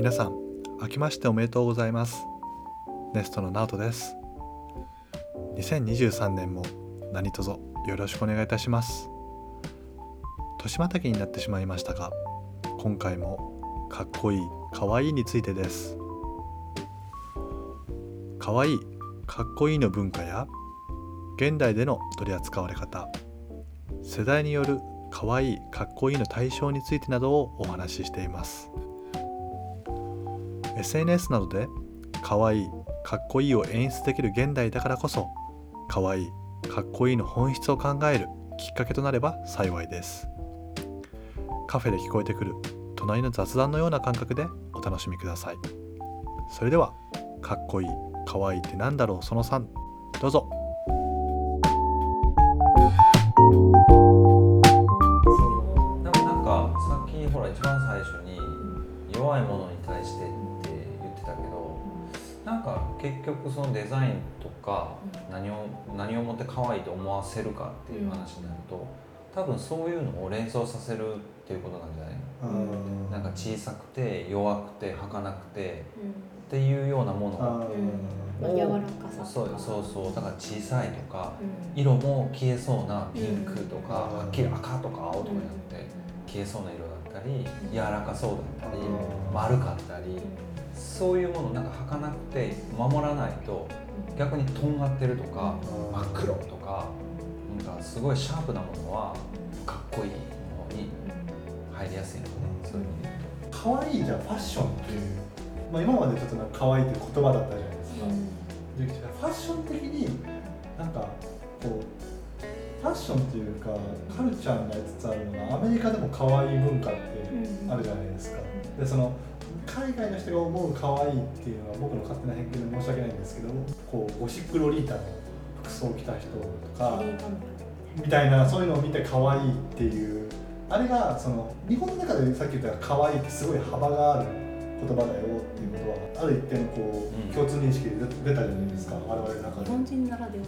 皆さん明けましておめでとうございます。ネストのナオトです。2023年も何卒よろしくお願いいたします。年またぎになってしまいましたが今回もかっこいいかわいいについてです。かわいいかっこいいの文化や現代での取り扱われ方世代によるかわいいかっこいいの対象についてなどをお話ししています。SNS などで可愛いいかっこいいを演出できる現代だからこそ可愛いいかっこいいの本質を考えるきっかけとなれば幸いです。カフェで聞こえてくる隣の雑談のような感覚でお楽しみください。それではかっこいいかわいいってなんだろうその3どうぞ。結局そのデザインとか何を何をもって可愛いと思わせるかっていう話になると多分そういうのを連想させるっていうことなんじゃないの？なんか小さくて弱くて儚くてっていうようなものあまあ柔らかさそうそうそう。だから小さいとかうん。色も消えそうなピンクとか、うん。はっきり赤とか青とかになって消えそうな色だったり柔らかそうだったりうん。丸かったりそういうものなんか儚くて守らないと逆にとんがってるとか真っ黒とかなんかすごいシャープなものはかっこいいものに入りやすいのねそういう意味で言うと。可愛いじゃあファッションっていう、まあ、今までちょっとなんか可愛いっていう言葉だったじゃないですか、でファッション的になんかこうファッションっていうかカルチャーになりつつあるのがアメリカでも可愛い文化ってあるじゃないですか。でその海外の人が思う可愛いっていうのは僕の勝手な偏見で申し訳ないんですけどこうゴシックロリータの服装を着た人とかみたいなそういうのを見て可愛いっていうあれがその日本の中でさっき言った可愛いってすごい幅がある言葉だよっていうことはある一定のこう、うん共通認識で出たじゃないですか？我々の中で日本人ならでは。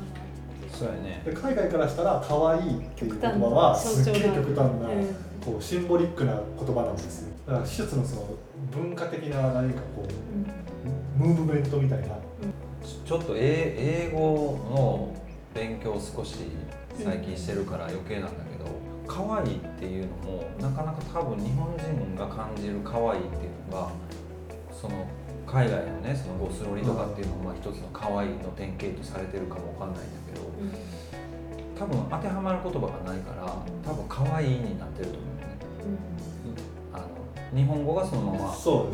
そうやね。で海外からしたら可愛いっていう言葉はすっげえ極端な、こうシンボリックな言葉なんですよ。だから一つのその文化的な何かこうムーブメントみたいな。ちょっと英英語の勉強を少し最近してるから余計なんだけど可愛いっていうのもなかなか多分日本人が感じる可愛いっていうのがその海外のねそのゴスロリとかっていうのもまあ一つの可愛いの典型とされてるかもわかんないんだけど多分当てはまる言葉がないから多分可愛いになってると思うね日本語がそのまま使わ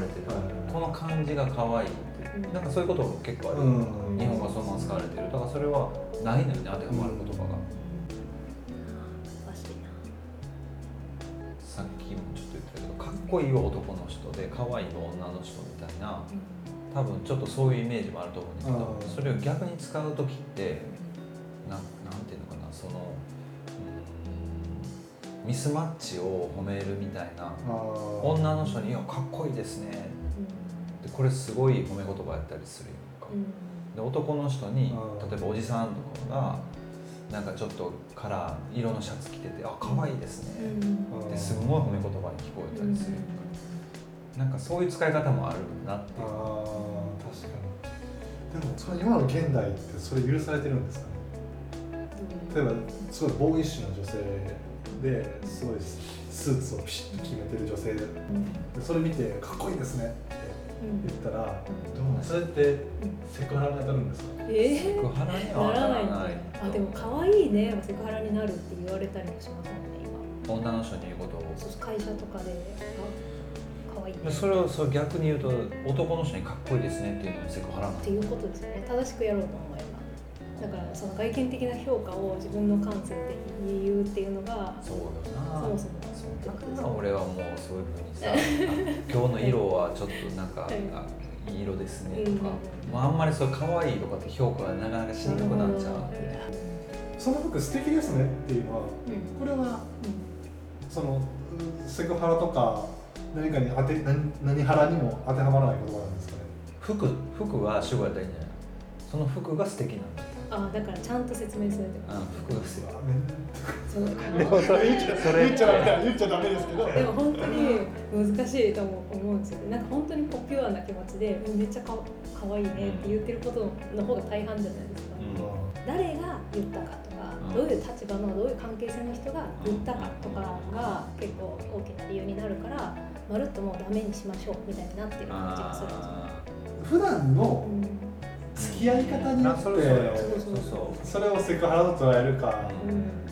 れてる、はい。この漢字が可愛いって。うん。なんかそういうことも結構ある、うん。日本語がそのまま使われてる。だからそれはないのよね当てはまる言葉が、さっきもちょっと言ったけどかっこいいは男の人で可愛いは女の人みたいな多分ちょっとそういうイメージもあると思うんだけど、うん。それを逆に使う時ってななんていうのかなそのミスマッチを褒めるみたいな女の人に「いやかっこいいですね」でこれすごい褒め言葉やったりするよで男の人にうん例えばおじさんとかがなんかちょっとカラー色のシャツ着てて「あ可愛いですね」ってすごい褒め言葉に聞こえたりするなんかそういう使い方もあるなっていう。あー確かに。でもそれ今の現代ってそれ許されてるんですかね？例えばすごいボーイッシュな女性ですごいスーツをピシッと決めてる女性でそれ見てかっこいいですねって言ったらどうそれってセクハラに当たるんですか？えセクハラにはならないんならない。あでも可愛いね。はセクハラになるって言われたりもしますもんね今。女の人に言うことを。会社とかで。あ可愛い。ねでそれをそれ逆に言うと男の人にかっこいいですねっていうのもセクハラなの？っていうことですよね。正しくやろうと思えばだからその外見的な評価を自分の感性で言うっていうのがそうよな。そもそもそうだから俺はもうそういうふうにさ あ今日の色はちょっとなんか、はい。あいい色ですねとか、うん。まあ、あんまりそう可愛いとかって評価がなかなかしにくくなっちゃう、その服素敵ですねっていうのはうん。これはそのうんセクハラとか何かに当て何何ハラにも当てはまらない言葉なんですかね。服服は主語やったらいいんじゃない。その服が素敵なんだっあだからちゃんと説明するってこうん服ですよ。とそう。でもそれ言っちゃそれ言っちゃダメ言っちゃダメですけど。でも本当に難しいと思うんですよ。ねなんか本当にこうピュアな気持ちでうんめっちゃかかわいいねって言ってることの方が大半じゃないですか、誰が言ったかとか、うん。どういう立場のどういう関係性の人が言ったかとかが結構大きな理由になるからまるっともうダメにしましょうみたいになってる感じがするんですよ。普段のうん付き合い方によって。あそれそれそうそう。それをセクハラと捉えるか。うん。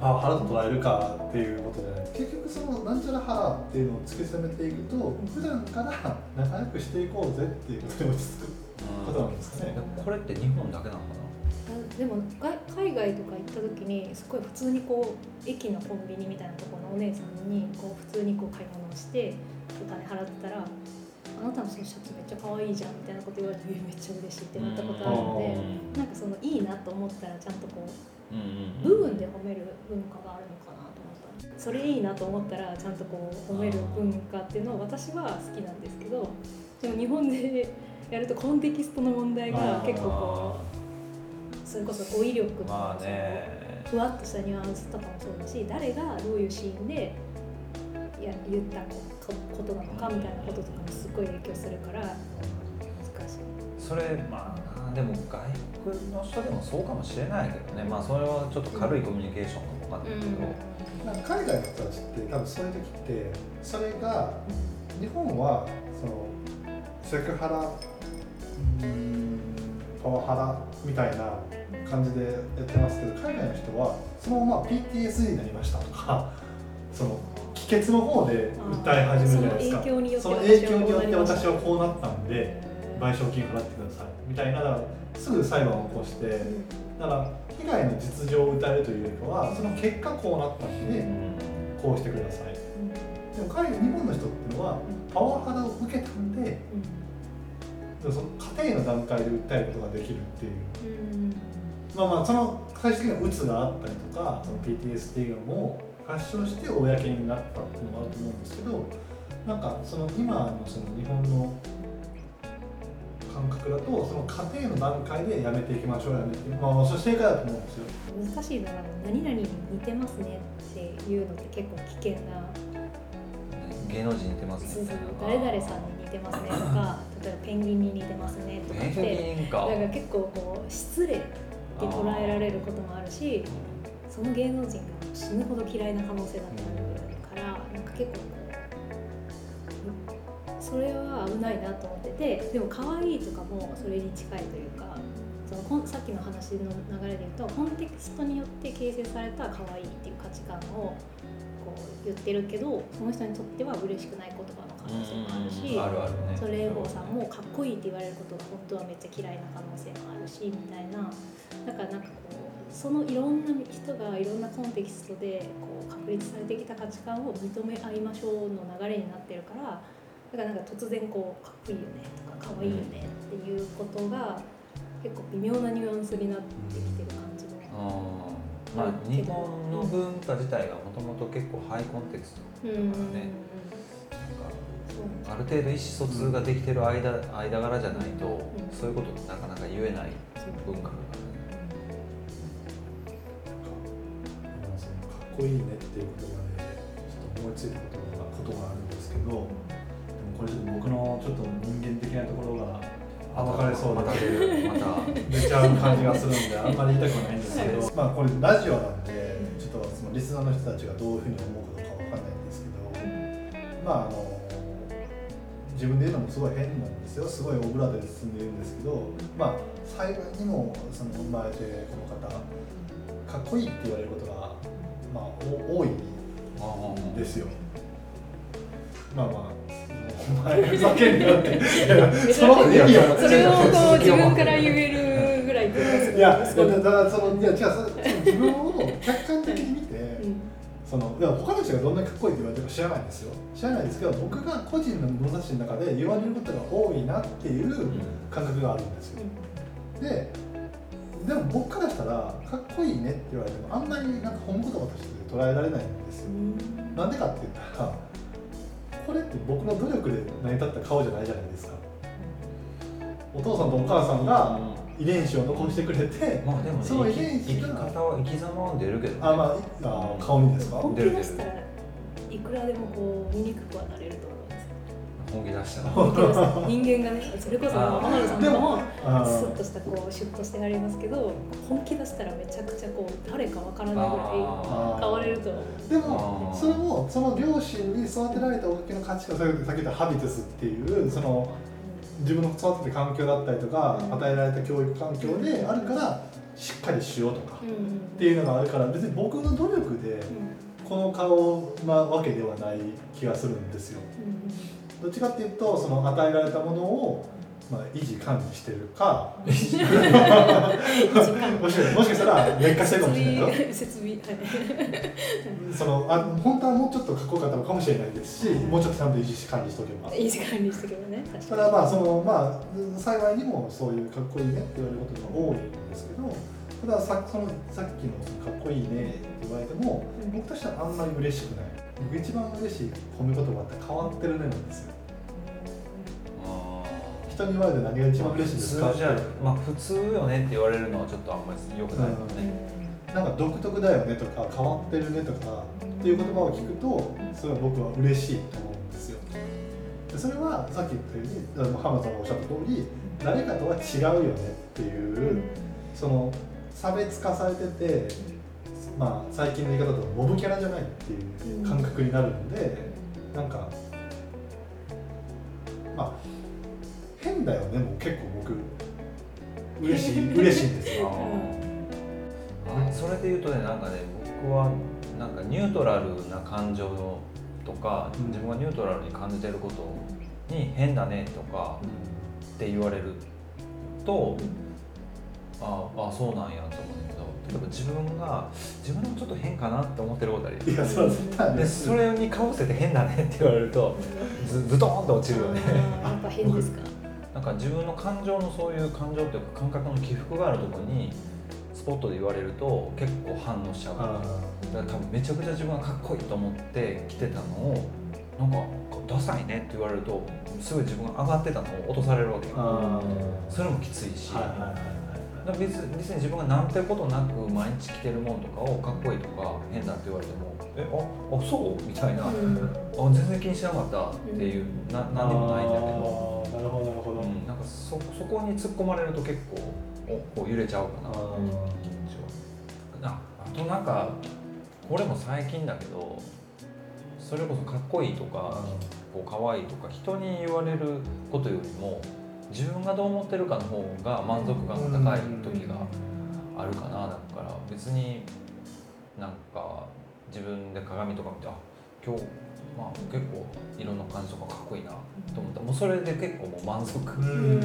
パワハラと捉えるかっていうことじゃない。結局そのなんちゃらハラっていうのを突き詰めていくと普段から仲良くしていこうぜっていうことに落ち着くことなんですかね。これって日本だけなのかでもが海外とか行った時にすごい普通にこう駅のコンビニみたいなところのお姉さんにこう普通にこう買い物をしてお金払ってたら「あなたのそのシャツめっちゃ可愛いじゃん」みたいなこと言われてえ「めっちゃ嬉しい」ってなったことあるのでなんかそのいいなと思ったらちゃんとこうな部分で褒める文化があるのかなと思ったそれいいなと思ったらちゃんとこう褒める文化っていうのを私は好きなんですけどでも日本でやるとコンテキストの問題が結構こうそれこそ語彙力とまあかそふわっとしたニュアンスとかもそうだし誰がどういうシーンでや言ったこことなのかみたいなこととかもすごい影響するから。難しい。それまあなでも外国の人でもそうかもしれないけどね。まあそれはちょっと軽いコミュニケーションかもわかんないけど、なんか海外の人たちって多分そういう時ってそれが日本はそのセクハラパワハラみたいな感じでやってますけど海外の人はそのまま PTSD になりましたとかその帰結の方で訴え始めるじゃないですか。その影響によって私はこうなったんで賠償金払ってくださいみたいなだからすぐ裁判を起こしてだから被害の実情を訴えるというよりかはその結果こうなったんでこうしてください。でも海外日本の人っていうのはパワハラを受けたんでその家庭の段階で訴えることができるっていう。まあまあその最終的にはうつがあったりとかその PTSD がもう発症して公になったっていうのがあると思うんですけどなんかその今のその日本の感覚だとその家庭の段階でやめていきましょうやめてまあまあそれ正解だと思うんですよ。難しいのは何々に似てますねっていうのって結構危険な芸能人似てますそうねそう誰々さんに似てますねとか 例えばペンギンに似てますねとかってペンギンか。だから結構こう失礼って捉えられることもあるしその芸能人が死ぬほど嫌いな可能性だってあるからなんか結構それは危ないなと思っててでも可愛いとかもそれに近いというかそのこんさっきの話の流れで言うとコンテキストによって形成された可愛いっていう価値観をこう言ってるけどその人にとっては嬉しくない言葉の可能性もあるし。あるあるねそれエゴさんもかっこいいって言われることが本当はめっちゃ嫌いな可能性もあるしみたいなだからなんかそのいろんな人がいろんなコンテキストでこう確立されてきた価値観を認め合いましょうの流れになってるからだからなんか突然こうかっこいいよねとかかわいいよねっていうことが結構微妙なニュアンスになってきてる感じも。まあ日本の文化自体がもともと結構ハイコンテクストうんだからねなんかそう。ある程度意思疎通ができてる間間柄じゃないと、ん。そういうことってなかなか言えない文化だからこいいねっていう言葉でちょっと思いついたことがことがあるんですけどでもこれちょっと僕のちょっと人間的なところが暴かれそうでまた出ちゃう感じがするんであんまり言いたくはないんですけど、まあこれラジオなんでちょっとそのリスナーの人たちがどういうふうに思うかどうかわかんないんですけどまああの自分で言うのもすごい変なんですよ。すごいオブラートで包んで言うんですけどまあ幸いにもその生まれてこの方かっこいいって言われることが、まあ、お多いんですよ。まあまあお前ふざけんなよって。その意味はそれをこう自分から言えるぐらいいや、だだからそのいや違うそその自分を客観的に見て、うん。そのいや他の人がどんなにかっこいいって言われてるか知らないですよ。知らないですけど僕が個人の物差しの中で言われることが多いなっていう感覚があるんですよ。ででも僕からしたらかっこいいねって言われてもあんまりなんか褒め言葉として捉えられないんですよ。うん。なんでかって言ったらこれって僕の努力で成り立った顔じゃないじゃないですか。お父さんとお母さんが遺伝子を残してくれて、まあでもねその遺伝子が生き方は生き様は出るけど、ね、あまああ顔にですか？出したらいくらでもこう醜くはなれ本気出したら本気出したら人間がねそれこそ天野さんとかもあスッとしたこうシュッとしてありますけど本気出したらめちゃくちゃこう誰かわからないぐらいあ変われると思う。でもそれもその両親に育てられたおかげの価値観さっき言ったハビテスっていうその自分の育てた環境だったりとかうん。与えられた教育環境であるからしっかりしようとかっていうのがあるから別に僕の努力でこの顔なわけではない気がするんですよ。うんどっちかっていうとその与えられたものをまあ維持管理してるかもしかもしかしたら劣化してるかもしれないよ。設備はい。そのあ本当はもうちょっとかっこよかったのかもしれないですしもうちょっとちゃんと維持管理しておけば。いい時間にしてけばね。確ただまあそのまあ幸いにもそういうかっこいいねって言われることが多いんですけどたださそのさっきのかっこいいねって言われてもうん。僕としてはあんまり嬉しくない僕一番嬉しい褒め言葉って変わってるねなんですよ。あ人に言われて何が一番嬉しい普ですか通じゃまあ普通よねって言われるのはちょっとあんまり良くない。よね、なんか独特だよねとか変わってるねとかっていう言葉を聞くとそれは僕は嬉しいと思うんですよ。でそれはさっき言ったように浜田さんがおっしゃった通り誰かとは違うよねっていうその差別化されててまあ最近の言い方だとモブキャラじゃないっていう感覚になるんでなんかまあ変だよねもう結構僕。嬉しい 嬉しいんですよ。あそれで言うとねなんかね僕はなんかニュートラルな感情とか、うん。自分がニュートラルに感じてることに変だねとかって言われると、ああそうなんやと思うんだけど例えば自分が自分もちょっと変かなって思ってることあるいやそでそれにかぶせて変だねって言われるとズズドーンと落ちるよね。やっぱ変ですか？なんか自分の感情のそういう感情というか感覚の起伏があるところにスポットで言われると結構反応しちゃう。からあだから多分めちゃくちゃ自分がかっこいいと思って着てたのをなんかダサいねって言われるとすごい自分が上がってたのを落とされるわけそれもきついし、はいはいはい別に別に自分がなんてことなく毎日着てるものとかをかっこいいとか変だって言われてもえああそう？みたいな、あうん。全然気にしなかったっていう、な何にもないんだけど、なるほどなるほど、うん、なんかそそこに突っ込まれると結構おこう揺れちゃうかな。あ気持ちはああとなんかこれも最近だけどそれこそかっこいいとかこう可愛いとか人に言われることよりも自分がどう思ってるかの方が満足感が高い時があるかなだから別になんか自分で鏡とか見てあ今日まあ結構色の感じとかかっこいいなと思ったらもうそれで結構もう満足、ううんん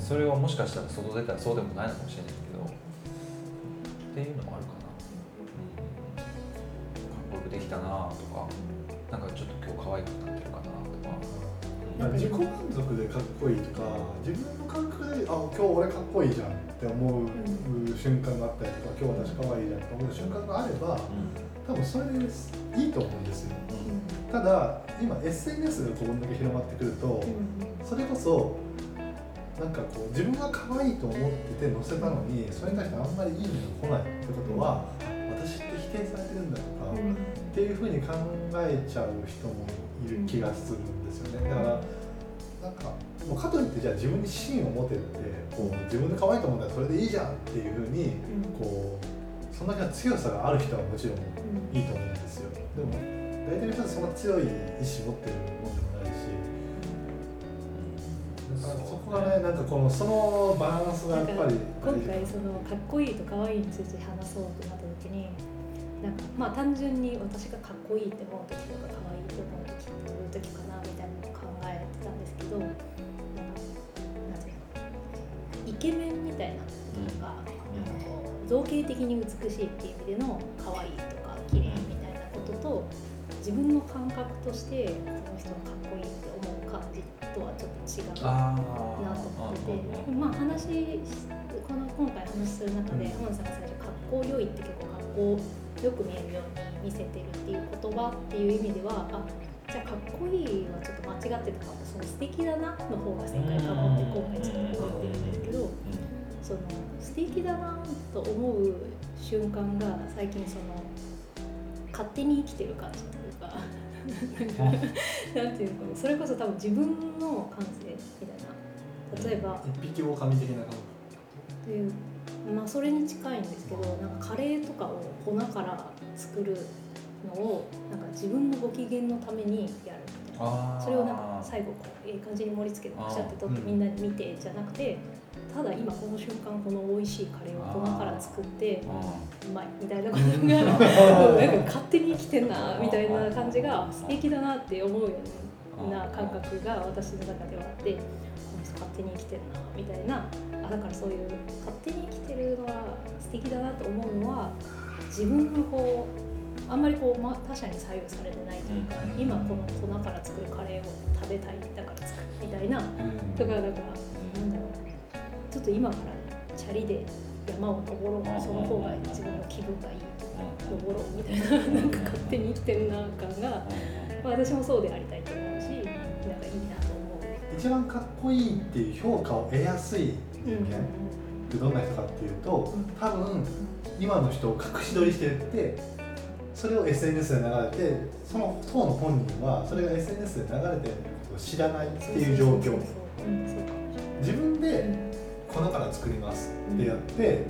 それはもしかしたら外出たらそうでもないのかもしれないけどっていうのもあるかな、うん、かっこよくできたなとかなんかちょっと今日可愛くなってるかなとか。まあ自己満足でかっこいいとか自分の感覚であ今日俺かっこいいじゃんって思う瞬間があったりとか今日私可愛いじゃんって思う瞬間があれば多分それでいいと思うんですよ。ただ今 SNS がこんだけ広まってくるとそれこそなんかこう自分が可愛いと思ってて載せたのにそれに対してあんまりいいねが来ないってことは私って否定されてるんだとか、っていうふうに考えちゃう人もいる気がするんですよね。だからなんかもうかといってじゃあ自分に芯を持てってこう自分で可愛いと思ったらそれでいいじゃんっていうふうにこうそんだけの強さがある人はもちろんいいと思うんですよ。でも大体の人はそんな強い意志持ってるもんこがねなんかこのそのバランスがやっぱり今回そのかっこいいと可愛いいについて話そうってなった時になんかまあ単純に私がかっこいいって思う時とか可愛いいって思う時ってどういう時かなみたいなのを考えてたんですけどなんかなんていうのイケメンみたいなこととか、なん造形的に美しいっていう意味での可愛いいとか綺麗みたいなことと自分の感覚としてこの人がかっこいいって思う感じとはちょっと違うあなと思ってて、まあ話しこの今回話する中で浜田さんが最初「格好良い」って結構格好よく見えるように見せてるっていう言葉っていう意味ではあじゃあかっこいいはちょっと間違ってたかも。その素敵だなの方が正解かもって今回ちょっと思ってるんですけどその素敵だなと思う瞬間が最近その勝手に生きてる感じというか なんていうのかなそれこそ多分自分の感性みたいな。例えば。一匹狼的な感っていうまあそれに近いんですけどなんかカレーとかを粉から作るのをなんか自分のご機嫌のためにやるみたいな。それをなんか最後こういい感じに盛り付けてパシャって取ってみんなに見てじゃなくてただ今この瞬間この美味しいカレーを粉から作ってうまいみたいなことがなんか勝手に生きてんなみたいな感じが素敵だなって思うような感覚が私の中ではあってこの人勝手に生きてんなみたいなあだからそういう勝手に生きてるのは素敵だなと思うのは自分のこうあんまりこう、ま、他者に左右されてないというか、うん。今この粉から作るカレーを食べたいだから作るみたいな。とかなんかなんだろうちょっと今からチャリで山を登ろうその方が自分の気分がいい登ろうみたいななんか勝手に生きてるな感がまあ私もそうでありたいと思うしなんかいいなと思一番かっこいいっていう評価を得やすいう。人間ってどんな人かっていうとうん多分今の人を隠し撮りしてるってそれを SNS で流れてその当の本人はそれが SNS で流れてることを知らないっていう状況。自分うでん粉から作りますってやって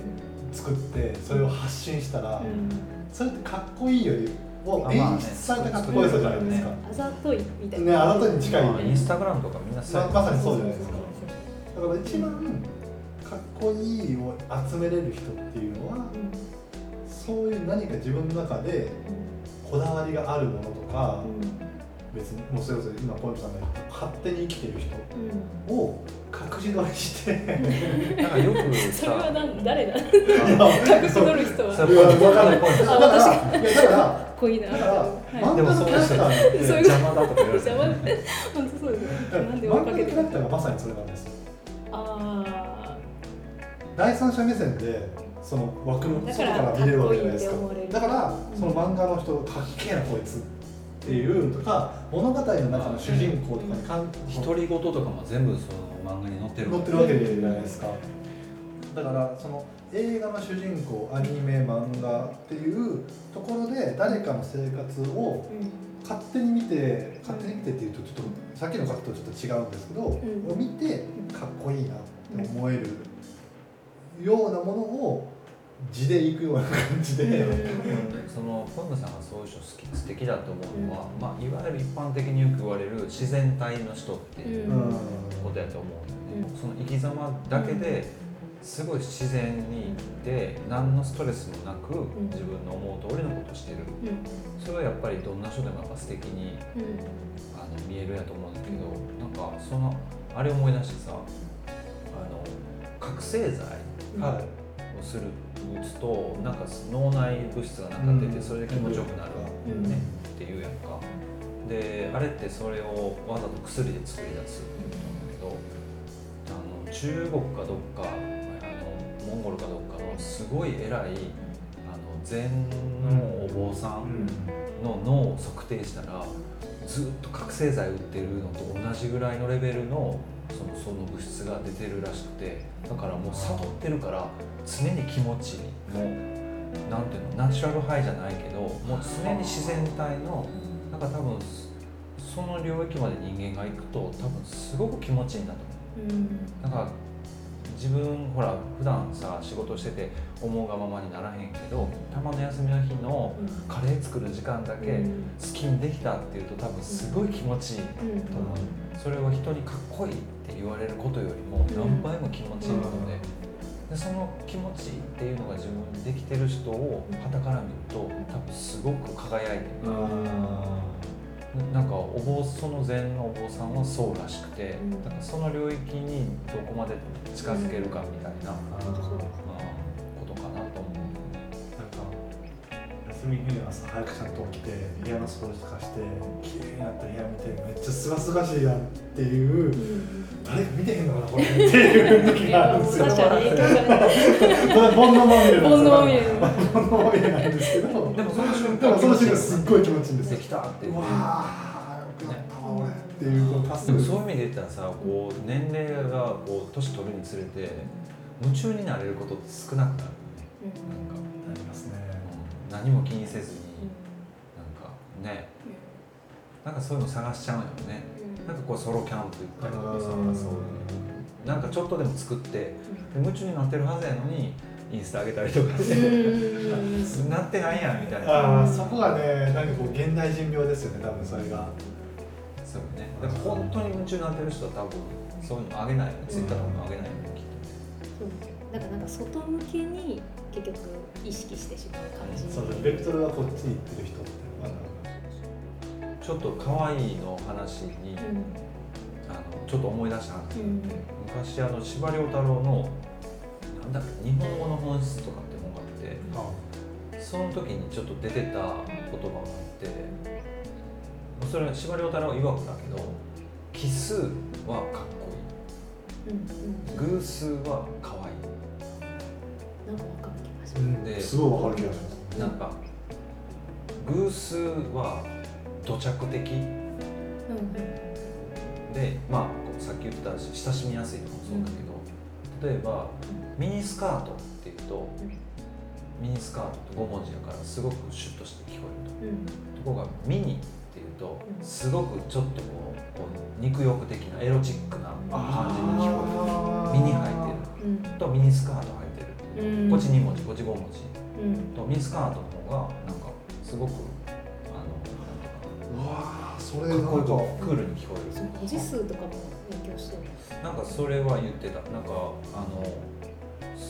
作ってそれを発信したらうん。それってかっこいいよりを演出されたかっこよさじゃないですか。あざといみたいねな。あざといに近いまあインスタグラムとかみんなままさにそうじゃないですか。だから一番かっこいいを集めれる人っていうのはそういう何か自分の中でこだわりがあるものとか別にもうそれこそ今ポイントさんが言った勝手に生きてる人を隠し撮りしてなんかよくそれはさなん誰だい隠し撮る人は。そかれ分かんないポイントあだからいやだからっこいいな。だからはい。漫画のキャラクターなんてそういう邪魔だとか言われて本当そうですね。なんで追い漫画のかがまさにそれなんです。よあ第三者目線でその枠の外から見れるわけじゃないですか。だからその漫画の人かっけえなこいつっていうとか物語の中の主人公とかにかん。独り言とかも全部その漫画に載ってる載ってるわけじゃないですか。だからその映画の主人公アニメ漫画っていうところで誰かの生活を勝手に見て勝手に見てっていうとちょっとさっきの方とちょっと違うんですけど、ん。を見てかっこいいなって思えるようなものを地でいくような感じで、そのポンヌさんがそういう人好き素敵だと思うのは、まあ、いわゆる一般的によく言われる自然体の人っていううん。ことやと思うんだよね、うん。その生き様だけですごい自然にいて何のストレスもなくん。自分の思う通りのことしてる。うん。それはやっぱりどんな人でもやっぱ素敵にうん。あの見えるやと思うんだけどなんかそのあれ思い出してさあの覚醒剤はをする打つとなんか脳内物質がなんか出てそれで気持ちよくなる、うん。ねっていうやんか。であれってそれをわざと薬で作り出すって言うんだけどあの中国かどっかあのモンゴルかどっかのすごい偉いあの禅のお坊さんの脳を測定したらずっと覚醒剤売ってるのと同じぐらいのレベルのそのその物質が出てるらしくてだからもう悟ってるから常に気持ちもうなんていうのナチュラルハイじゃないけどもう常に自然体のなんか多分その領域まで人間が行くと多分すごく気持ちいいんだと思う。うんなんか自分ほら普段さ仕事してて思うがままにならへんけどたまの休みの日のカレー作る時間だけ好きにできたっていうと多分すごい気持ちいいうんと思う。それを人にかっこいいって言われることよりも何倍も気持ちいいことで。でその気持ちいいっていうのが自分にできてる人を傍から見ると多分すごく輝いてるなんかお坊その禅のお坊さんはそうらしくて、うんなんかその領域にどこまで近づけるかみたいな、まあことかなと思う。なんか休み日の朝早くちゃんと起きて部屋の掃除とかして綺麗になった部屋見てめっちゃすがすがしいやんっていう誰か見てへんのかなこれっていう時があるんですよ。煩悩まみれなんですけど。でもその瞬でもその瞬間すっごい気持ちいいんですよ。できたっていう。うわあ、よくなったわ俺。っていうこの達成でもそういう意味で言ったらさこう年齢がこう年取るにつれて夢中になれることって少なくなるうんなんかなりますね。うん。何も気にせずになんかね。なんかそういうの探しちゃうよね。なんかこうソロキャンプ行ったりとかさうん。そういうなんかちょっとでも作ってで夢中になってるはずやのにインスタ上げたりとかしてなってないやんみたいな。ああそこがねなんかこう現代人病ですよね多分それが。そうね。だから本当に夢中になってる人は多分そういうの上げない。ツイッターとかも上げないよきっだからなんか外向けに結局意識してしまう感じ。そうベクトルがこっちに行ってる人っていうのがとちょっと可愛いの話にあのちょっと思い出したなうんうん。昔あの司馬遼太郎のだっけ日本語の本質とかって本があってその時にちょっと出てた言葉があってそれは司馬遼太郎曰くだけど奇数はかっこうんうんいい偶数は可愛なんかわかる気がしうます。ん。ですごいわかる気がします。いなんか偶数は土着的。うんでまあさっき言った親しみやすいとかもそうだけど、例えばミニスカートっていうとミニスカートって5文字やからすごくシュッとして聞こえるうん。とところがミニっていうとうん。すごくちょっとこうこう肉欲的なエロチックな感じに聞こえるミニ履いうん。てるとミニスカート履いてるうん。こっち2文字こっち5文字。うん。とミニスカートの方がなんかすごくあうわーそれのなん。かかっこよくクールに聞こえる。文字数とかも勉強してる。なんかそれは言ってた。なんかあの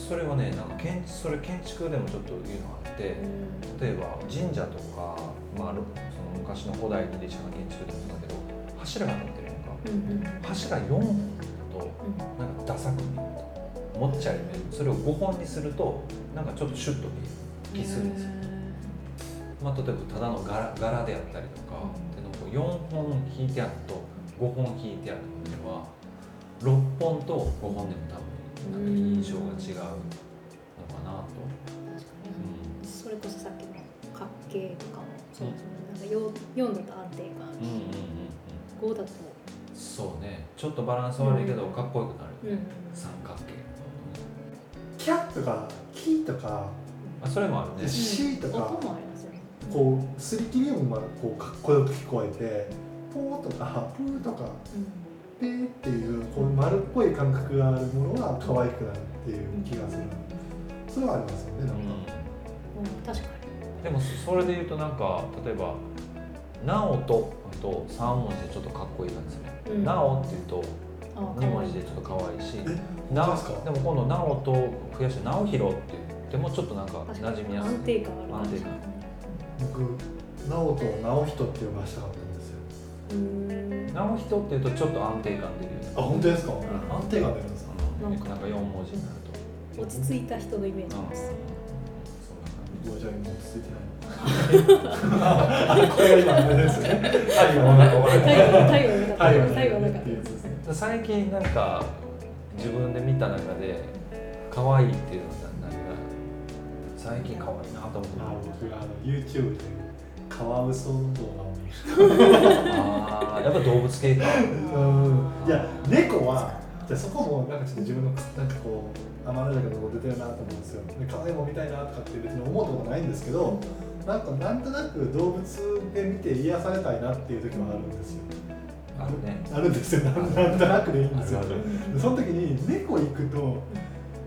それはねなんか建それ建築でもちょっと言うのがあって例えば神社とか、まあ、ろその昔の古代ギリシャの建築でもそうだけど柱が立ってるやんか。うんうん。柱4本となんかダサく見えるともっちゃり見えるそれを5本にするとなんかちょっとシュッと見える気するんですよ、まあ、例えばただの柄柄であったりとか、っていうのを4本引いてあると5本引いてあるのでは6本と5本でも多分なんか印象が違うのかなと、それこそさっきの角形とかもそうですね。なんかよ4だと安定感あるうん、うんうんうんし5だと。そうね。ちょっとバランス悪いけどかっこよくなるうん三角形キャとかキとかあそれもあるね。シとか音もありますよね。こうすり切り音がこうかっこよく聞こえてポーとかプーとかペーっていうこう丸っぽい感覚があるものが可愛くなるっていう気がする。それはありますよねなんか、うん、うん、確かでもそれで言うとなんか例えば「なおと」と3文字でちょっとかっこいい感じする、になおっていうとあ2文字でちょっと可愛いしえなですかでも今度「なおと」増やして「なおひろ」って言ってもちょっとなんか馴染みやすい。安定感ある安定感僕直人を直人って呼ばしたかったんですようんなおひとっていうとちょっと安定感出るよね。あ本当ですか、ん。安定感出るんですか？うんなんか4文字になると。落ち着いた人のイメージうんですじゃあ今落ち着いてないあこれが今あれですね太陽の中は太陽太陽の中最近なんか自分で見た中で可愛いっていうのが何が最近可愛いなと思って。あ僕があの YouTube でカワウソの動画ああやっぱ動物系か。うん。いや猫はじゃあそこもなんかちょっと自分のなんかこう天の弱のとこ出てるなと思うんですよ。で可愛いもん見たいなとかって別に思うことないんですけどなんかなんとなく動物で見て癒されたいなっていう時もあるんですよ。あるね。あるんですよ。なんなんとなくでいいんですよ。その時に猫行くと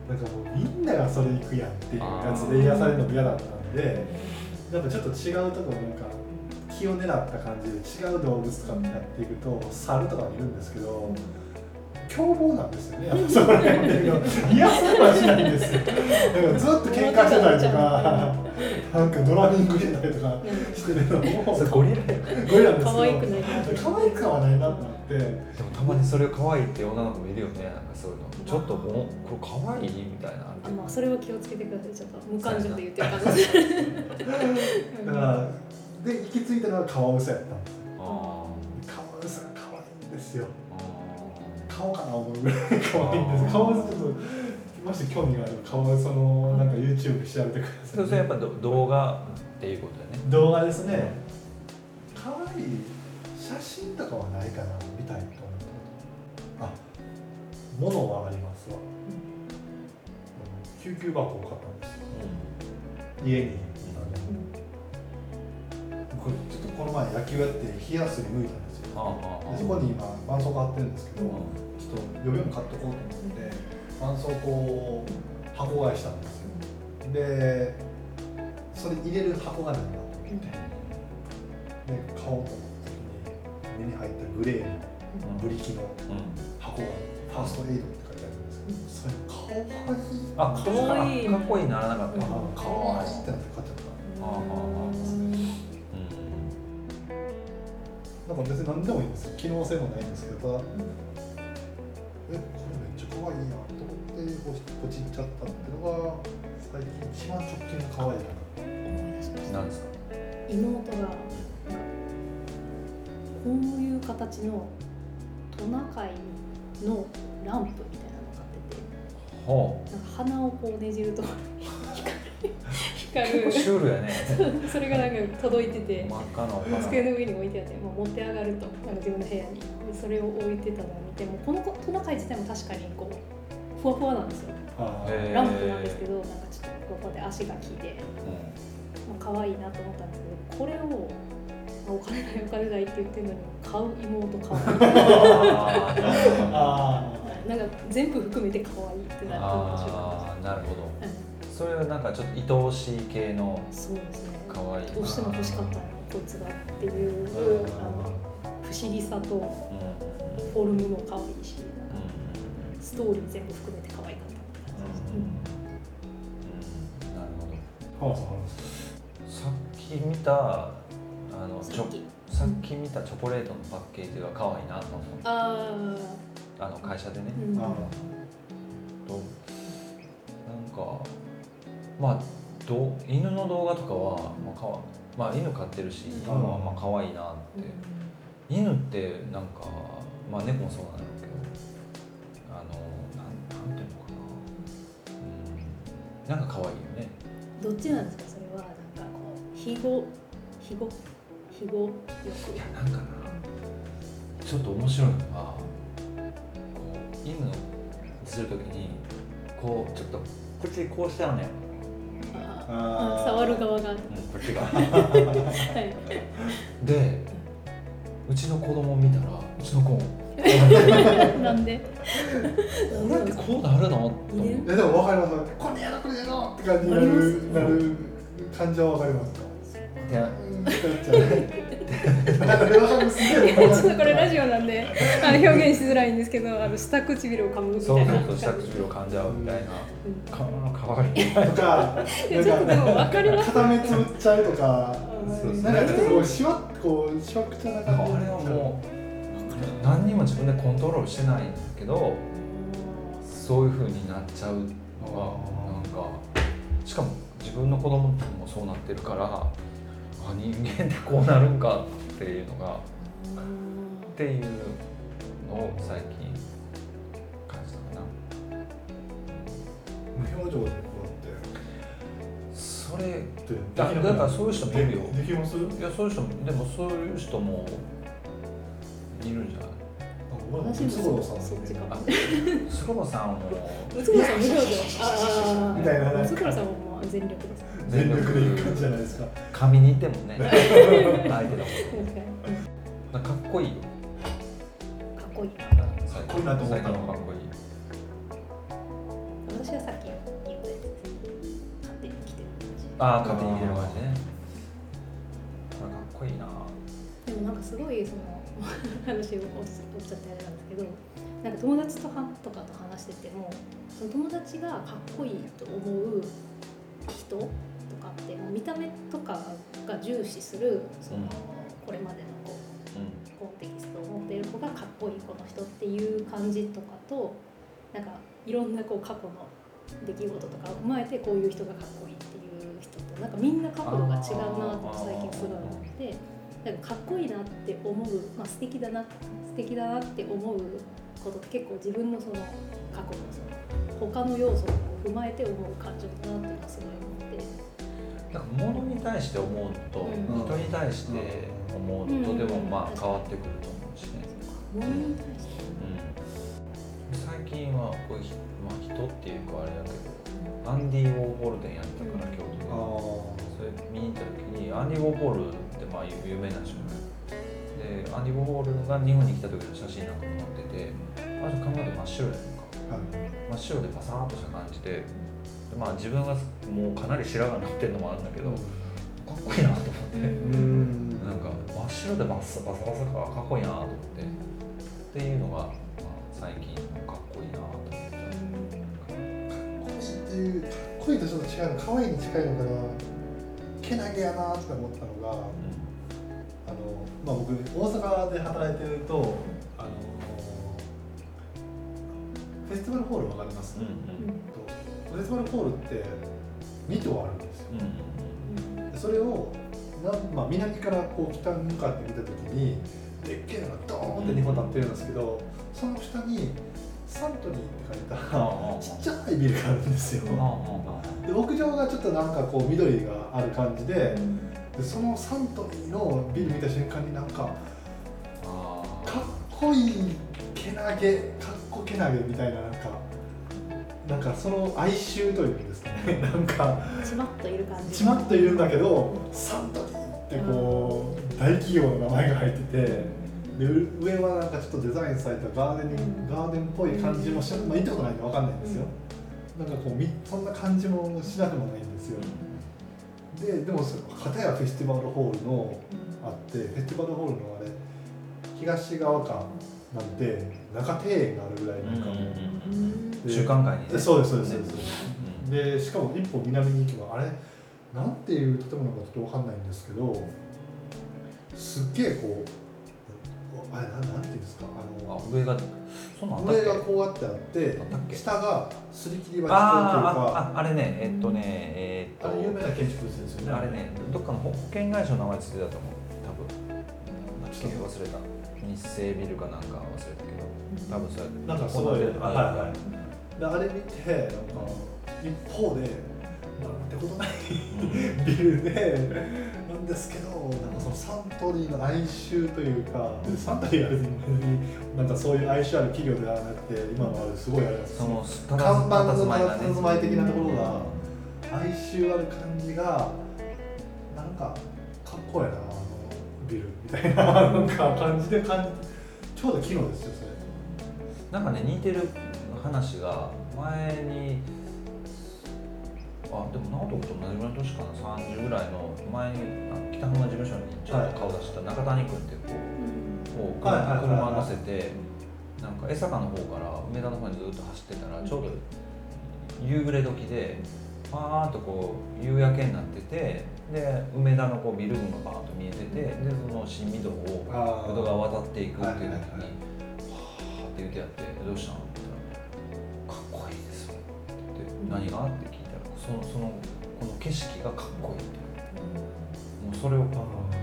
なんかもうみんながそれ行くやんっていうやつで癒されるのも嫌だったんでやっぱちょっと違うところなんか気を狙った感じで違う動物とかやっていくと猿とかいるんですけど凶暴なんですよね。やっぱそこら辺で癒されはしないんですよ。だからずっと喧嘩してたりとかなんかドラミングしてたりとかしてるのも。それゴリラやゴリラですけど可愛くない。な可愛くはないなと思って。でもたまにそれ可愛いって女の子もいるよね。なんかそういうの。ちょっともうこれ可愛い？みたいな。のあまあそれは気をつけてください。ちょっと無感情で言ってる可能性だからで行き着いたのはカワウソやったんです。カワウソが可愛いんですよ。買おうかな思うぐらい可愛いんですカワウソちょっともし興味があればカワウソのなんか YouTube 調べてください、ーそれやっぱど動画っていうことだよね。動画ですね。可愛い写真とかはないかな見たいと思ってあ物はありますわ。救急箱を買ったんですよ。家にこれちょっとこの前野球やって冷やすに向いたんですよ。はあはあでそこに今絆創膏貼ってるんですけど、うん。ちょっと予備用に買っとこうと思って絆創膏を箱買いしたんですよ。でそれ入れる箱がないなと思ってで買おうと思った時に目に入ったグレーのブリキのうん箱がファーストエイドって書いてあるんですけどそれかわいい。あかわいい。かっこいいならなかった、かわいい。ってなって買っちゃっあああなんか別に何でもいいんですよ。機能性もないんですけどただえこれめっちゃ可愛いなと思ってポチポチっちゃったっていうのが最近一番直近の可愛いな思い出しましたなんですか？妹がこういう形のトナカイのランプみたいなのを買ってて。ほなんか鼻をこうねじると光る 光う結構シるュールやね。それがなんか届いてて。真っ赤なお花。机の上に置いてあって、まあ、持って上がるとなんか自分の部屋に。でそれを置いてたのを見てもこのトナカイ自体も確かにこうふわふわなんですよ。ランプなんですけどなんかちょっとふわふわで足が効いて、うまあ可愛いなと思ったんですけどこれをあお金ないお金ないって言ってるのに買う妹可愛い。ん、あー。なんか全部含めて可愛いってなってなるほど。ったそれはなんかちょっと愛おしい系のそうですね。可愛いな。どうしても欲しかったのこいつがっていうーあの不思議さとうん。うんフォルムも可愛いしうん。ストーリー全部含めて可愛かったって感じです、うん。うん。なるほど。あ浜田さんあさっき見たあのさっき。さっき見たチョコレートのパッケージが可愛いなと思ってああの会社でね、ー、う？ん、なんかまあどう犬の動画とかは、まあかわまあ、犬飼ってるし犬はまあ可愛いなって、犬ってなんかまあ猫もそうなんだけどあのなんなんていうのかな、うん、なんか可愛いよね。どっちなんですか？それはなんかこう庇護庇護庇護欲？いやなんかな。ちょっと面白いのがこう犬するときにこうちょっと口こうしちゃうねん、ああーあ触る側が。はうん、こっちが。い。でうちの子供見たらうちの子こなんで？れってこうなるの？と思って。遺伝えでも分かります。これやだこれやだって感じになるなる感情は分かりますか？いや。う ちょっとこれラジオなんで あの表現しづらいんですけどあの下唇を噛むみたそういな。そうそう下唇を噛んじゃうみたいな。うん。かかわいいとかちょっとでも分かります。片目つぶっちゃうとか。そうそうなんかちょっとこうしわっこうしわくちゃなあ感じれはもう何にも自分でコントロールしてないんだけどそういう風になっちゃうのがなんかしかも自分の子供もそうなってるからあ人間ってこうなるんかっていうのがっていうのを最近感じたかな。無表情でこそれうやって。だだからそういう人もいるよ。できます？いやそういう人もでもそういう人もいるんじゃない？私もムツゴロウさんそっちか。もあスロボさんもムツゴロウさん無表情。あ あみたいなゴロウさんも全力です全力でいく感じじゃないですか。髪にいてもね。相手のこと確かになんかかっこいいよ。かっこいい。かかっこいいなと思ったのかっこいい。私はさっき言ったやつ。勝手に着てるああ勝手に入れる感じね。あかっこいいな。感じでもなんかすごいその 話をおっしゃってあれなんですけどなんか友達とはとかと話しててもその友達がかっこいいと思う人ってもう見た目とかが重視するその、うんこれまでのこううんコンテキストを持っている子がかっこいいこの人っていう感じとかとなんかいろんなこう過去の出来事とかを踏まえてこういう人がかっこいいっていう人となんかみんな角度が違うなって最近すごい思ってなんかかっこいいなって思う、まあ、素敵だな素敵だなって思うことって結構自分のその過去のその他の要素を踏まえて思う感情だなっていうのはすごい。なんか物に対して思うのと、うん。人に対して思うのとでもまあ変わってくると思うしね、最近はこうひ、まあ、人っていうかあれだけどアンディ・ウォーホル展やったから京あ都でそれ見に行った時にアンディ・ウォーホルってまあ有名な人でアンディ・ウォーホルが日本に来た時の写真なんかも載っててあれ髪の毛真っ白やんか。あはい真っ白でパサーっとした感じででまあ自分がもうかなり白髪になってるのもあるんだけどかっこいいなと思って、うん。なんか真っ白でバッサバサバサかかっこいいなと思って。っていうのが、まあ、最近かっこいいなと思って。かっこいいっていうかっこいいとちょっと違うの可愛いに近いのかな。けなげやなって思ったのがあの、まあ、僕大阪で働いてるとェスティバルホールわかります、うんうん。とフェスティバルホールって2棟あるんですよ。うんうんでそれをな、まあ、南からこう北に向かって見た時にでっけえのがドーンって2本立ってるんですけどその下にサントリーって書いたちっちゃいビルがあるんですよ。で屋上がちょっとなんかこう緑がある感じででそのサントリーのビル見た瞬間になんかかっこいいけなげかっこけなげみたいななんかなんかその哀愁というんですかねなんかちまっといる感じちまっといるんだけどサントリーってこう大企業の名前が入っててで上はなんかちょっとデザインされたガーデニングガーデンっぽい感じもし、まあ、行ったことないんで分かんないんですよ、なんかこうそんな感じもしなくもないんですよででも片やフェスティバルホールのあってフェスティバルホールのあれ東側かなんて中庭園があるぐらいなんかもう、中間階にね。そうですそうですそうです、うんでしかも一歩南に行けばあれなんていう建物かちょっとわかんないんですけどすっげえこうあれなんなんていうんですかあのあ上が上がこうあってあってあったっけ？下がすり切り鉢というあかあああれねえっとねえっとあれ有名な建築物ですよね。あれねどっかの保険会社の名前ついてたと思う。多分。ちょっと忘れた日清ビルかなんか忘れたけど多分それなんかすごい、はいはい、であれ見てなんか一方でなんてことない。ビルでなんですけどなんかそのサントリーの哀愁というかでサントリーは別になんかそういう哀愁ある企業ではなくて今のあるすごいあれなんですその看板の佇まい的なところが哀愁ある感じがなんかかっこいいなあのビルみたいななんか感じで感じちょうど昨日ですよそれ。なんかね似てる話が前にあでも直人君と同じぐらいの年かな30ぐらいの前に北浜事務所にちょっと顔出した中谷君っていう子を車乗せてなんか江坂の方から梅田の方にずっと走ってたらちょうど夕暮れ時でパーンとこう夕焼けになっててで梅田のこうビル群がバーンと見えててでその新御堂を淀川渡っていくっていう時に、はあって言ってやって「どうしたの?」って言ったら「かっこいいですよ」って言って「何が?」って聞いたらそのそのこの景色がかっこいいってもうそれを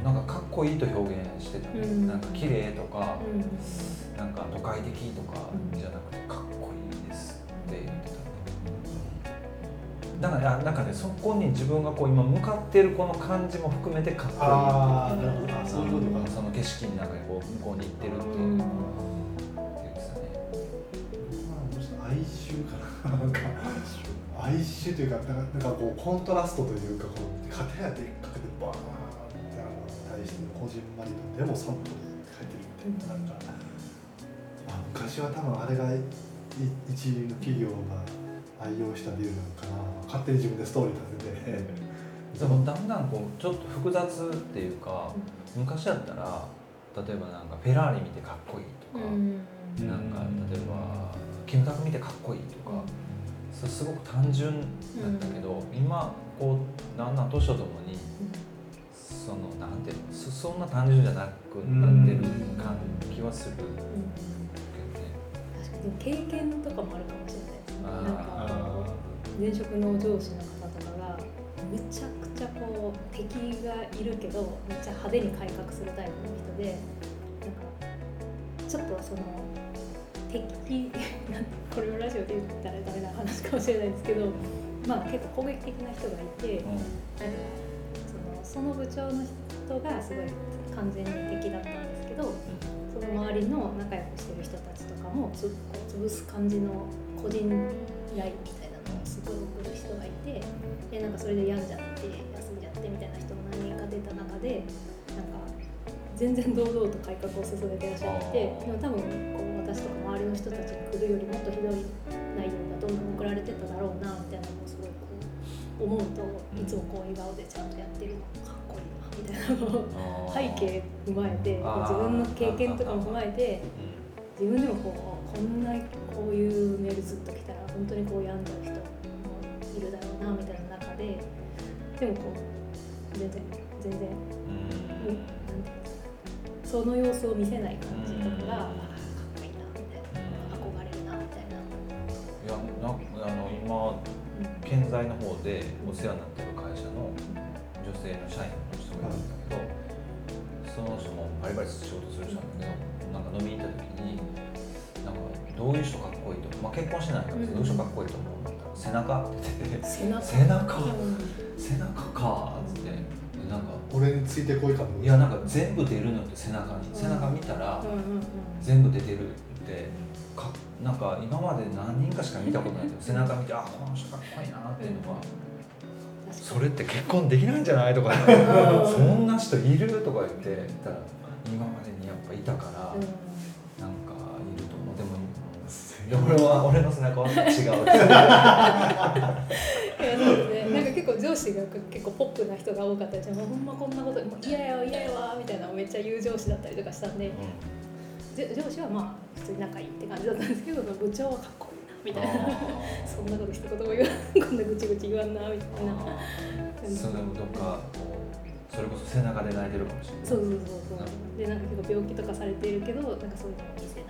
なんかかっこいいと表現してたね、うん。なんか綺麗とか、うん。なんか都会的とかじゃなくてかっこいいですって言ってただからなんかねそこに自分がこう今向かってるこの感じも含めてかっこいいああなるほど。あそういうことかその景色の中にこう向こうに行ってるっていう。ね。哀愁かな。というかなんかこうコントラストというかこう片やでっかくてバーンってあの対してこじんまりとでもサントリーって書いてるみたいななんか、まあ、昔は多分あれがい一流の企業が愛用したビルなのかな。勝手に自分でストーリー立てて、でもだんだんこうちょっと複雑っていうか昔だったら例えばなんかフェラーリ見てかっこいいとか、うん。なんか例えばキムタク見てかっこいいとか、それすごく単純なんだけど、今こうだんだん年とともにそのなんていうのそそんな単純じゃなくなってる感気はするけどね。確かに経験とかもあるかもしれないなんかこう前職の上司の方とかがめちゃくちゃこう敵がいるけどめっちゃ派手に改革するタイプの人でなんかちょっとその敵 これをラジオで言ったらダメな話かもしれないですけどまあ結構攻撃的な人がいてうん。なんかそのその部長の人がすごい完全に敵だったんですけどその周りの仲良くしてる人たちとかもつこう潰す感じの個人ラインみたいなのすごい送る人がいてでなんかそれで病んじゃって休んじゃってみたいな人も何人か出た中でなんか全然堂々と改革を進めてらっしゃってでも多分こう私とか周りの人たちに来るよりもっとひどい内容がどんどん送られてただろうなみたいなのをすごいこう思うといつもこう笑顔でちゃんとやってるのかっこいいなみたいなのを背景踏まえて自分の経験とかも踏まえて自分でもこうこんなこういうメールずっと来たら本当にこう病んじゃう人もいるだろうなみたいな中ででもこう全然全然、うんその様子を見せない感じとかが、うんあーかっこいいなみたいな憧れるなみたいな。いやなあの今建材の方でお世話になってる会社の女性の社員の人がいるんだけど、その人もバリバリ仕事する人なんだけどなんか飲みに行った時にどういう人かっこいいと思う、まあ、結婚してないからどういう人かっこいいと思う？んだったら背中。って言って背中？背中うん。背中かっつって。でなんか俺についてこいかもいやなんか全部出るのって背中に。背中見たらうんうんうん。全部出てるってかなんか今まで何人かしか見たことないけど背中見てあこの人かっこいいなっていうのはそれって結婚できないんじゃない？とか。うんそんな人いる？とか言ってたら今までにやっぱいたからうん。なんかで俺は俺の背中は違う。いやそうですね、なんか結構上司が結構ポップな人が多かったりしてもうほんまこんなこともう嫌やわ嫌やわみたいなのをめっちゃ言う上司だったりとかしたんで。じょ上司はまあ普通に仲いいって感じだったんですけど部長はかっこいいなみたいな。そんなこと一言も言わんこんなぐちぐち言わんなみたいなそれもどっかこうそれこそ背中で泣いてるかもしれない。そうそうそうそう。でなんか結構病気とかされているけどなんかそういうのも見せ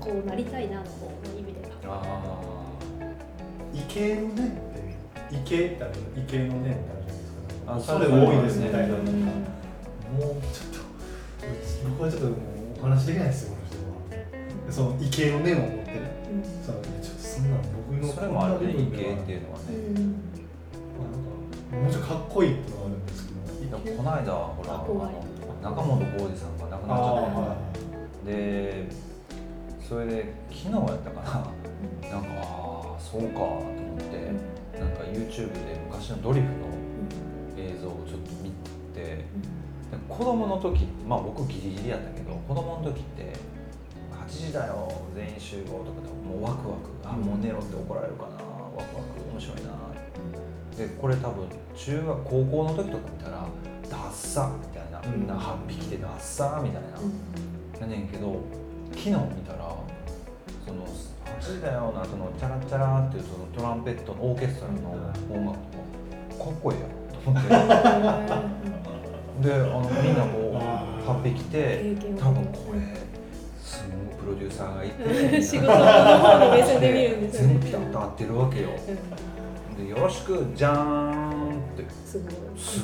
こうなりたいなの方の意味でかっこあ異形の念って異形ってある異形の念ってあるじゃないですか。あそれ多いです。みたいな。もうちょっと僕はちょっともうお話できないですよこの人は。でその異形の念を持って。ねそのちょっとそんなん僕あのそれもあるね異形っていうのはね。うん。まあなんかもうちょっとかっこいいっていうのがあるんですけど。この間ほら中本浩二さんが亡くなっちゃった。あでそれで昨日やったかななんかああそうかと思ってなんか YouTube で昔のドリフの映像をちょっと見てで子供の時まあ僕ギリギリやったけど子供の時って8時だよ全員集合とかでもうワクワクあもう寝ろって怒られるかなワクワク面白いな。でこれ多分中学高校の時とか見たらダッサみたいな、うん。な8匹でダッサみたいな、やねんけど昨日見たらその8時だよの後のチャラチャラっていうそのトランペットのオーケストラの音楽とかかっこいいやんと思って。であのみんなこうあー8匹て経験を多分これすごいプロデューサーがいて 仕事の方の目線で見るんですよね。全部ピタッと合ってるわけよ。でよろしくじゃーんってすっ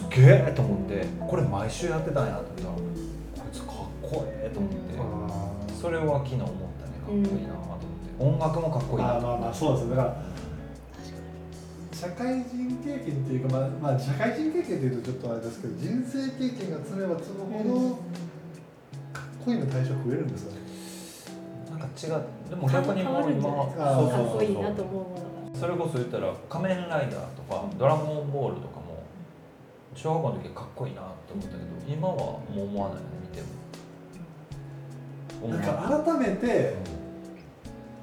げえと思ってこれ毎週やってたんやと思ったらこいつかっこええと思って。あそれは昨日思った。ねかっこいいなと思って。音楽もかっこいいなあまあまあそうですだから確か社会人経験っていうか、まあまあ、社会人経験っていうとちょっとあれですけど人生経験が積めば積むほどかっこいいの対象増えるんですよね？なんか違う。でも逆にもう今かかっこいいなと思うものが。それこそ言ったら「仮面ライダー」とか「ドラゴンボール」とかも小学校の時はかっこいいなって思ったけど今はもう思わないよね見ても。なんか改めてう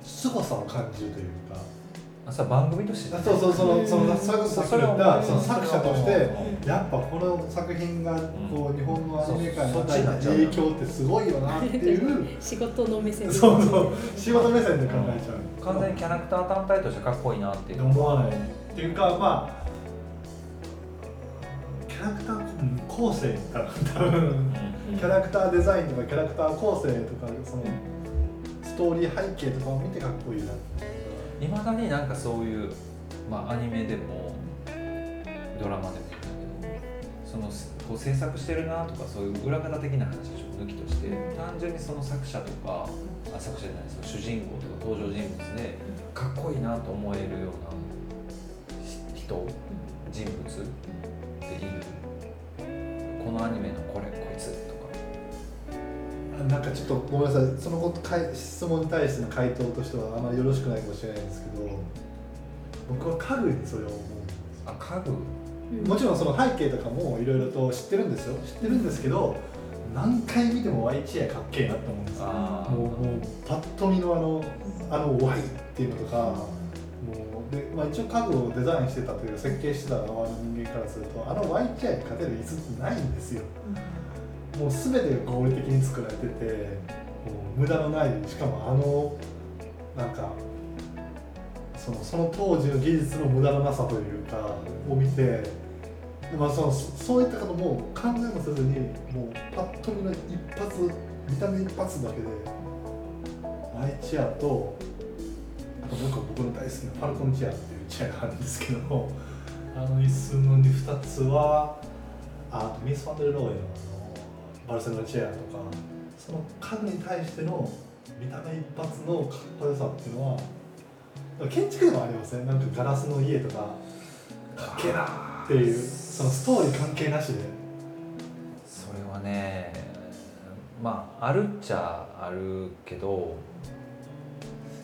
凄さを感じるというか。んさ番組としてあそうそうそのそのささっき言ったその作者としてやっぱこの作品がこう日本のアニメ界に与えた影響ってすごいよなっていう。仕事の目線で。そうそう。仕事目線で考えちゃう。完全にキャラクター単体としてかっこいいなっていう。思わないっていうかまあキャラクターうん構成かな。多分。キャラクターデザインとかキャラクター構成とかそのストーリー背景とかを見てかっこいいなって。いまだになんかそういう、まあ、アニメでもドラマでもいいんだけどそのこう制作してるなとかそういう裏方的な話を抜きとして単純にその作者とかあ作者じゃないですか主人公とか登場人物でかっこいいなと思えるような人人物っているこのアニメのこれこいつとか。なんかちょっとごめんなさい。そのことかい質問に対しての回答としてはあまりよろしくないかもしれないんですけど僕は家具にそれを思あ家具？うもちろんその背景とかもいろいろと知ってるんですよ。知ってるんですけど何回見ても Y チェアかっけえなって思うんですよ。あもうもうパッと見のあのあの Y っていうのとかもうで、まあ、一応家具をデザインしてたという設計してた側の人間からするとあの Y チェアに勝てる椅子ってないんですよもう全て合理的に作られててもう無駄のないしかもあのなんかそのその当時の技術の無駄のなさというかを見て、まあ、そのそういったことも考えもせずにもうパッと見の一発見た目一発だけでマイチェアとあともう一個僕の大好きなファルコンチェアっていうチェアがあるんですけどあの椅子の2つはあとミス・ファンデル・ローエのバルセロナチェアとかその家具に対しての見た目一発のかっこよさっていうのは建築でもありますねなんかガラスの家とかかっけえなっていうそのストーリー関係なしで。それはねまああるっちゃあるけど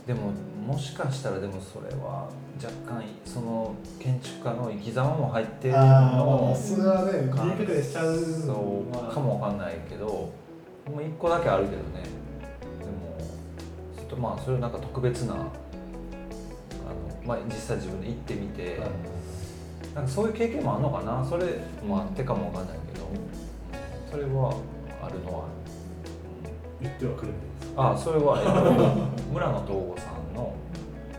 でももしかしたらでもそれは若干その建築家の生き様も入ってるあのあそれはね理解しちゃうそうかもわかんないけどもう一個だけあるけどね。でもちょっとまあそれはなんか特別なあの、まあ、実際自分で行ってみて、なんかそういう経験もあるのかな？それもあってかもわかんないけどそれはあるのは。言ってはくれる。んですあそれは、えっと、村野東吾さんの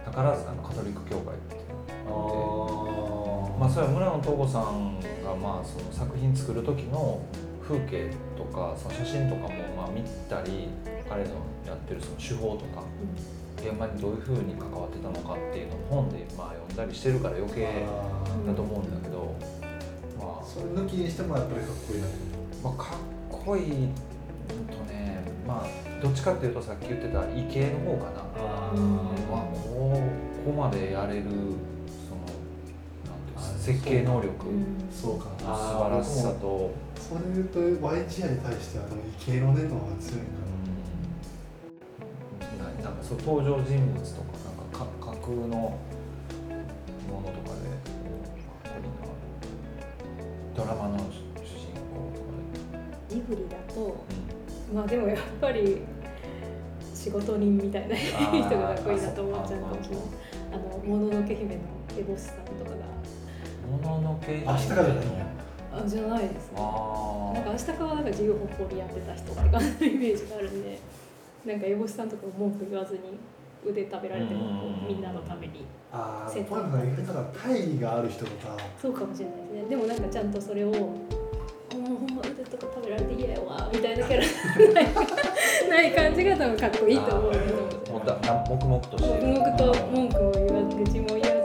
宝塚のカトリック教会っていうのまあ、それは村野東吾さんがまあその作品作る時の風景とかその写真とかもまあ見たり彼のやってるその手法とか現場にどういうふうに関わってたのかっていうのを本でまあ読んだりしてるから余計だと思うんだけど、まあ、それ抜きにしてもやっぱりかっこいいなまあかっこいいとねまあどっちかっていうとさっき言ってた異形の方かな。まあ、こうここまでやれるそのなんていうんですか設計能力。そうか。の素晴らしさと、それで言うと Y チェアに対しては異形の念の方が強いんかうん。ななんかそう登場人物とかなんかか架空のものとかでこうかっこいいなドラマの主人公とかで、ジブリだとまあでもやっぱり仕事人みたいな人がかっこいいなと思っちゃうかもしれないあの「もののけ姫」のエボスさんとかが。もののけ明日からじゃないんやあじゃないですね。あなんか明日からなんか自由奔放にやってた人って感じのイメージがあるんでなんかエボスさんとかも文句言わずに腕食べられてもこうみんなのために。ああポイント。が言ったら大義がある人とか。そうかもしれないですね。でもなんかちゃんとそれを「ない感じが多分かっこいいと思うんだと思うんですよもうだな黙々として。黙々と文句も言わず愚痴も言わず